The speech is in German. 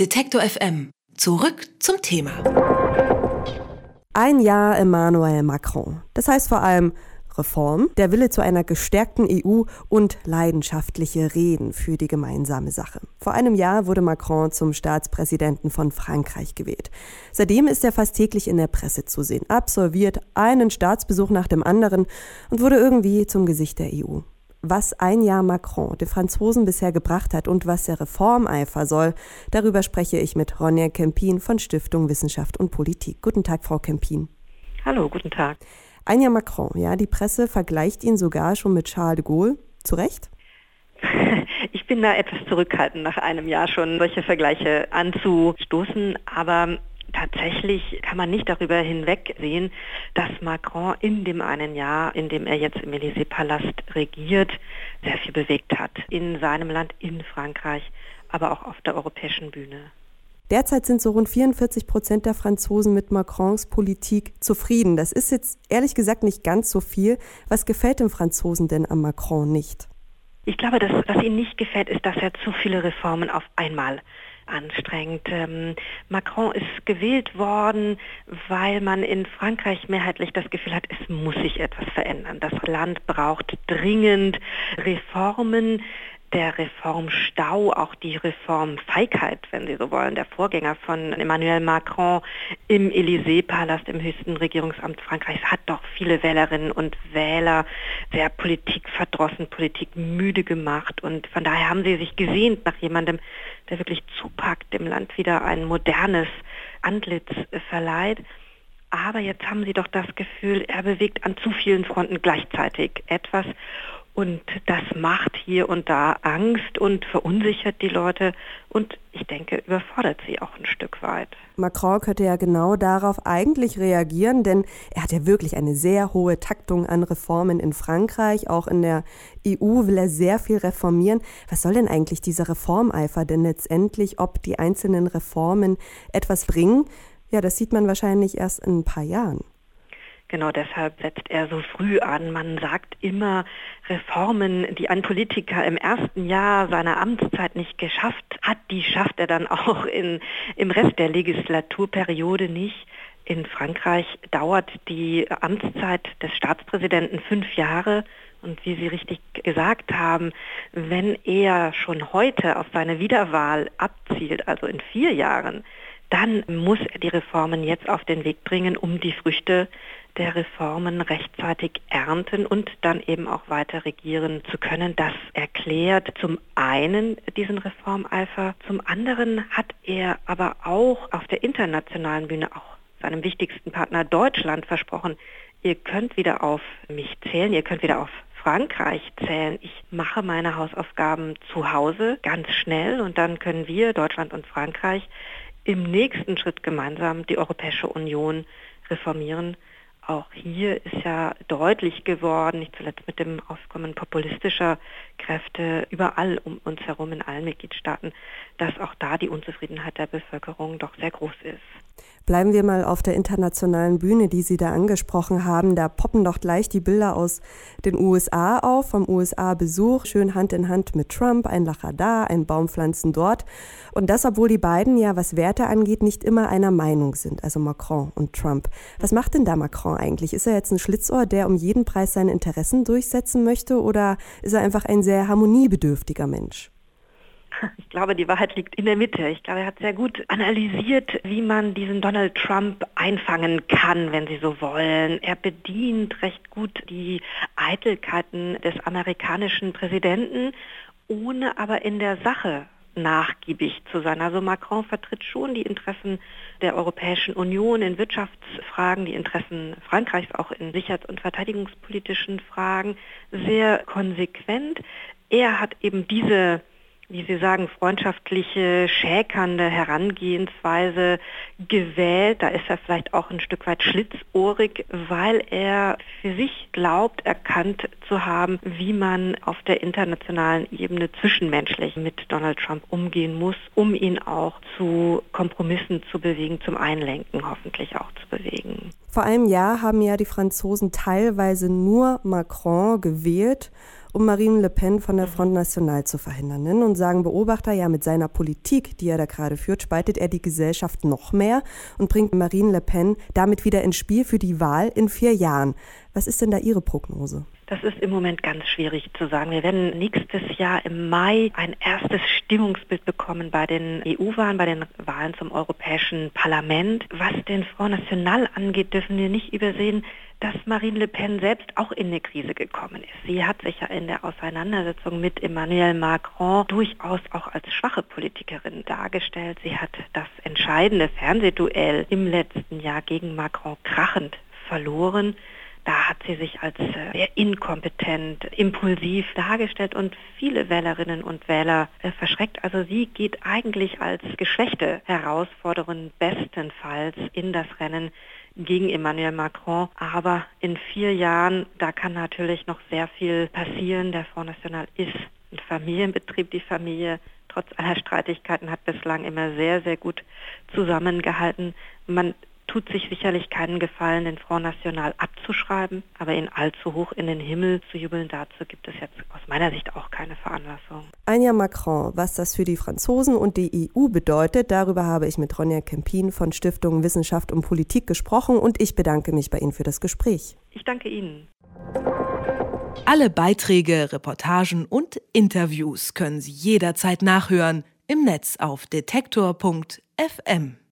Detektor FM. Zurück zum Thema. Ein Jahr Emmanuel Macron. Das heißt vor allem Reform, der Wille zu einer gestärkten EU und leidenschaftliche Reden für die gemeinsame Sache. Vor einem Jahr wurde Macron zum Staatspräsidenten von Frankreich gewählt. Seitdem ist er fast täglich in der Presse zu sehen, absolviert einen Staatsbesuch nach dem anderen und wurde irgendwie zum Gesicht der EU was ein Jahr Macron den Franzosen bisher gebracht hat und was der Reformeifer soll, darüber spreche ich mit Ronja Kempin von Stiftung Wissenschaft und Politik. Guten Tag, Frau Kempin. Hallo, guten Tag. Ein Jahr Macron, ja, die Presse vergleicht ihn sogar schon mit Charles de Gaulle. Zu Recht? Ich bin da etwas zurückhaltend, nach einem Jahr schon solche Vergleiche anzustoßen, aber tatsächlich kann man nicht darüber hinwegsehen, dass Macron in dem einen Jahr, in dem er jetzt im Élysée-Palast regiert, sehr viel bewegt hat. In seinem Land, in Frankreich, aber auch auf der europäischen Bühne. Derzeit sind so rund 44 Prozent der Franzosen mit Macrons Politik zufrieden. Das ist jetzt ehrlich gesagt nicht ganz so viel. Was gefällt dem Franzosen denn am Macron nicht? Ich glaube, dass, was ihnen nicht gefällt, ist, dass er zu viele Reformen auf einmal anstrengend. Ähm, Macron ist gewählt worden, weil man in Frankreich mehrheitlich das Gefühl hat, es muss sich etwas verändern. Das Land braucht dringend Reformen der Reformstau, auch die Reformfeigheit, wenn Sie so wollen, der Vorgänger von Emmanuel Macron im Élysée-Palast, im höchsten Regierungsamt Frankreichs, hat doch viele Wählerinnen und Wähler sehr politikverdrossen, politikmüde gemacht. Und von daher haben sie sich gesehnt nach jemandem, der wirklich zupackt, dem Land wieder ein modernes Antlitz verleiht. Aber jetzt haben sie doch das Gefühl, er bewegt an zu vielen Fronten gleichzeitig etwas. Und das macht hier und da Angst und verunsichert die Leute und ich denke, überfordert sie auch ein Stück weit. Macron könnte ja genau darauf eigentlich reagieren, denn er hat ja wirklich eine sehr hohe Taktung an Reformen in Frankreich. Auch in der EU will er sehr viel reformieren. Was soll denn eigentlich dieser Reformeifer denn letztendlich, ob die einzelnen Reformen etwas bringen? Ja, das sieht man wahrscheinlich erst in ein paar Jahren. Genau deshalb setzt er so früh an. Man sagt immer, Reformen, die ein Politiker im ersten Jahr seiner Amtszeit nicht geschafft hat, die schafft er dann auch in, im Rest der Legislaturperiode nicht. In Frankreich dauert die Amtszeit des Staatspräsidenten fünf Jahre. Und wie Sie richtig gesagt haben, wenn er schon heute auf seine Wiederwahl abzielt, also in vier Jahren, dann muss er die Reformen jetzt auf den Weg bringen, um die Früchte der Reformen rechtzeitig ernten und dann eben auch weiter regieren zu können. Das erklärt zum einen diesen Reformeifer, zum anderen hat er aber auch auf der internationalen Bühne auch seinem wichtigsten Partner Deutschland versprochen, ihr könnt wieder auf mich zählen, ihr könnt wieder auf Frankreich zählen. Ich mache meine Hausaufgaben zu Hause ganz schnell und dann können wir, Deutschland und Frankreich, im nächsten Schritt gemeinsam die Europäische Union reformieren auch hier ist ja deutlich geworden, nicht zuletzt mit dem Aufkommen populistischer Kräfte überall um uns herum in allen Mitgliedstaaten, dass auch da die Unzufriedenheit der Bevölkerung doch sehr groß ist. Bleiben wir mal auf der internationalen Bühne, die Sie da angesprochen haben. Da poppen doch gleich die Bilder aus den USA auf, vom USA-Besuch, schön Hand in Hand mit Trump, ein Lacher da, ein Baumpflanzen dort. Und das, obwohl die beiden ja, was Werte angeht, nicht immer einer Meinung sind, also Macron und Trump. Was macht denn da Macron eigentlich? Ist er jetzt ein Schlitzohr, der um jeden Preis seine Interessen durchsetzen möchte, oder ist er einfach ein sehr harmoniebedürftiger Mensch? Ich glaube, die Wahrheit liegt in der Mitte. Ich glaube, er hat sehr gut analysiert, wie man diesen Donald Trump einfangen kann, wenn Sie so wollen. Er bedient recht gut die Eitelkeiten des amerikanischen Präsidenten, ohne aber in der Sache nachgiebig zu sein. Also Macron vertritt schon die Interessen der Europäischen Union in Wirtschaftsfragen, die Interessen Frankreichs auch in sicherheits- und verteidigungspolitischen Fragen sehr konsequent. Er hat eben diese wie Sie sagen, freundschaftliche, schäkernde Herangehensweise gewählt. Da ist er vielleicht auch ein Stück weit schlitzohrig, weil er für sich glaubt, erkannt zu haben, wie man auf der internationalen Ebene zwischenmenschlich mit Donald Trump umgehen muss, um ihn auch zu Kompromissen zu bewegen, zum Einlenken hoffentlich auch zu bewegen. Vor einem Jahr haben ja die Franzosen teilweise nur Macron gewählt um Marine Le Pen von der Front National zu verhindern. Nun sagen Beobachter ja, mit seiner Politik, die er da gerade führt, spaltet er die Gesellschaft noch mehr und bringt Marine Le Pen damit wieder ins Spiel für die Wahl in vier Jahren. Was ist denn da Ihre Prognose? Das ist im Moment ganz schwierig zu sagen. Wir werden nächstes Jahr im Mai ein erstes Stimmungsbild bekommen bei den EU-Wahlen, bei den Wahlen zum Europäischen Parlament. Was den Front National angeht, dürfen wir nicht übersehen, dass Marine Le Pen selbst auch in eine Krise gekommen ist. Sie hat sich ja in der Auseinandersetzung mit Emmanuel Macron durchaus auch als schwache Politikerin dargestellt. Sie hat das entscheidende Fernsehduell im letzten Jahr gegen Macron krachend verloren. Da hat sie sich als äh, sehr inkompetent, impulsiv dargestellt und viele Wählerinnen und Wähler äh, verschreckt. Also sie geht eigentlich als geschwächte Herausforderin bestenfalls in das Rennen gegen Emmanuel Macron. Aber in vier Jahren, da kann natürlich noch sehr viel passieren. Der Front National ist ein Familienbetrieb. Die Familie trotz aller Streitigkeiten hat bislang immer sehr, sehr gut zusammengehalten. Man tut sich sicherlich keinen Gefallen, den Front National abzuschreiben, aber ihn allzu hoch in den Himmel zu jubeln, dazu gibt es jetzt aus meiner Sicht auch keine Veranlassung. Anja Macron, was das für die Franzosen und die EU bedeutet, darüber habe ich mit Ronja Kempin von Stiftung Wissenschaft und Politik gesprochen und ich bedanke mich bei Ihnen für das Gespräch. Ich danke Ihnen. Alle Beiträge, Reportagen und Interviews können Sie jederzeit nachhören im Netz auf detektor.fm.